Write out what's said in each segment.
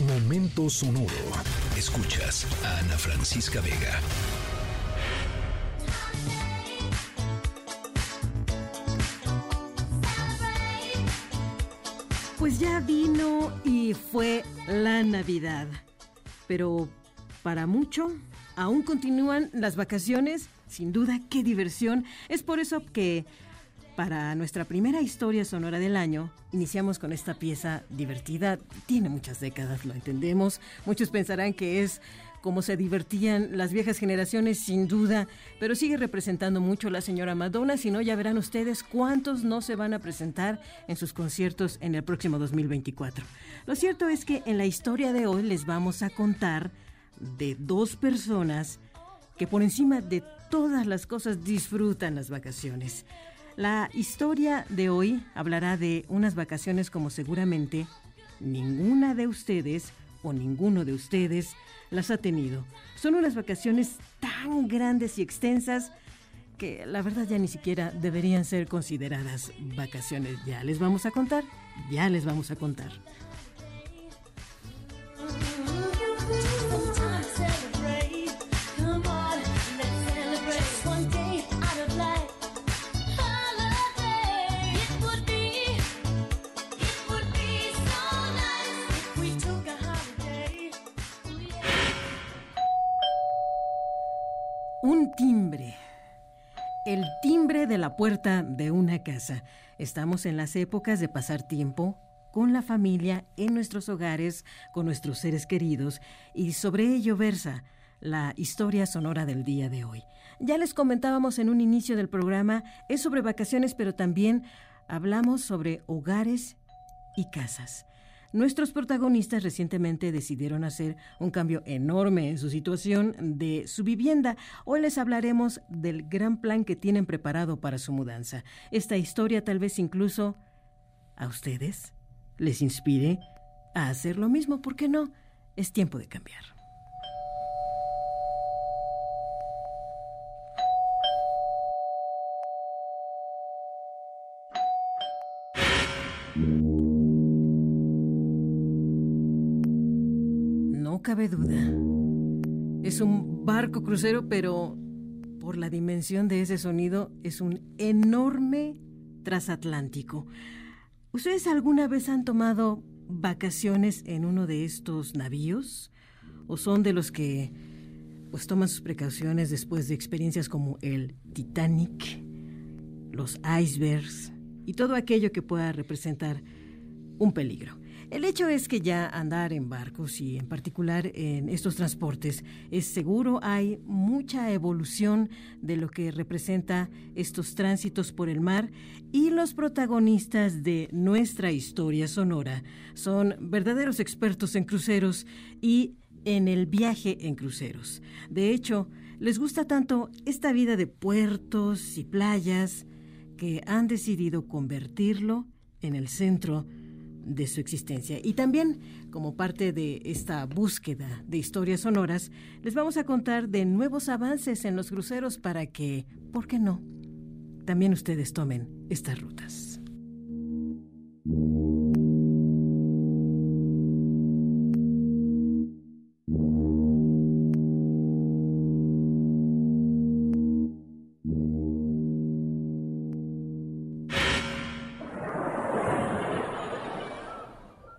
Momento sonoro. Escuchas a Ana Francisca Vega. Pues ya vino y fue la Navidad. Pero para mucho, aún continúan las vacaciones. Sin duda, qué diversión. Es por eso que para nuestra primera historia sonora del año, iniciamos con esta pieza divertida. Tiene muchas décadas, lo entendemos. Muchos pensarán que es como se divertían las viejas generaciones, sin duda, pero sigue representando mucho la señora Madonna. Si no, ya verán ustedes cuántos no se van a presentar en sus conciertos en el próximo 2024. Lo cierto es que en la historia de hoy les vamos a contar de dos personas que por encima de todas las cosas disfrutan las vacaciones. La historia de hoy hablará de unas vacaciones como seguramente ninguna de ustedes o ninguno de ustedes las ha tenido. Son unas vacaciones tan grandes y extensas que la verdad ya ni siquiera deberían ser consideradas vacaciones. Ya les vamos a contar, ya les vamos a contar. Timbre. El timbre de la puerta de una casa. Estamos en las épocas de pasar tiempo con la familia, en nuestros hogares, con nuestros seres queridos, y sobre ello versa la historia sonora del día de hoy. Ya les comentábamos en un inicio del programa, es sobre vacaciones, pero también hablamos sobre hogares y casas. Nuestros protagonistas recientemente decidieron hacer un cambio enorme en su situación de su vivienda. Hoy les hablaremos del gran plan que tienen preparado para su mudanza. Esta historia tal vez incluso a ustedes les inspire a hacer lo mismo. ¿Por qué no? Es tiempo de cambiar. Cabe duda. Es un barco crucero, pero por la dimensión de ese sonido es un enorme transatlántico. ¿Ustedes alguna vez han tomado vacaciones en uno de estos navíos? ¿O son de los que pues toman sus precauciones después de experiencias como el Titanic, los icebergs y todo aquello que pueda representar un peligro? El hecho es que ya andar en barcos y en particular en estos transportes es seguro, hay mucha evolución de lo que representa estos tránsitos por el mar y los protagonistas de nuestra historia sonora son verdaderos expertos en cruceros y en el viaje en cruceros. De hecho, les gusta tanto esta vida de puertos y playas que han decidido convertirlo en el centro de su existencia. Y también, como parte de esta búsqueda de historias sonoras, les vamos a contar de nuevos avances en los cruceros para que, ¿por qué no?, también ustedes tomen estas rutas.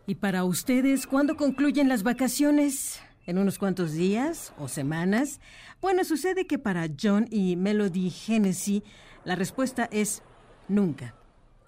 ¿Y para ustedes cuándo concluyen las vacaciones? ¿En unos cuantos días o semanas? Bueno, sucede que para John y Melody Hennessy la respuesta es nunca.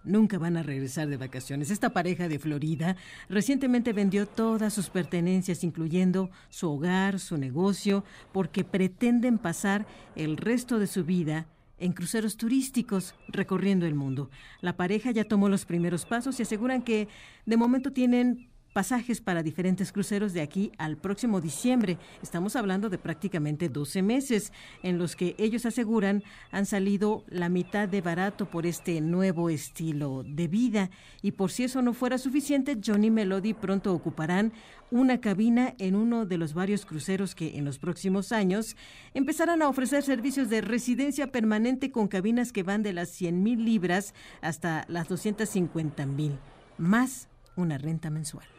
Nunca van a regresar de vacaciones. Esta pareja de Florida recientemente vendió todas sus pertenencias, incluyendo su hogar, su negocio, porque pretenden pasar el resto de su vida en cruceros turísticos recorriendo el mundo. La pareja ya tomó los primeros pasos y aseguran que de momento tienen pasajes para diferentes cruceros de aquí al próximo diciembre. Estamos hablando de prácticamente 12 meses en los que ellos aseguran han salido la mitad de barato por este nuevo estilo de vida. Y por si eso no fuera suficiente, Johnny Melody pronto ocuparán una cabina en uno de los varios cruceros que en los próximos años empezarán a ofrecer servicios de residencia permanente con cabinas que van de las 100 mil libras hasta las 250 mil, más una renta mensual.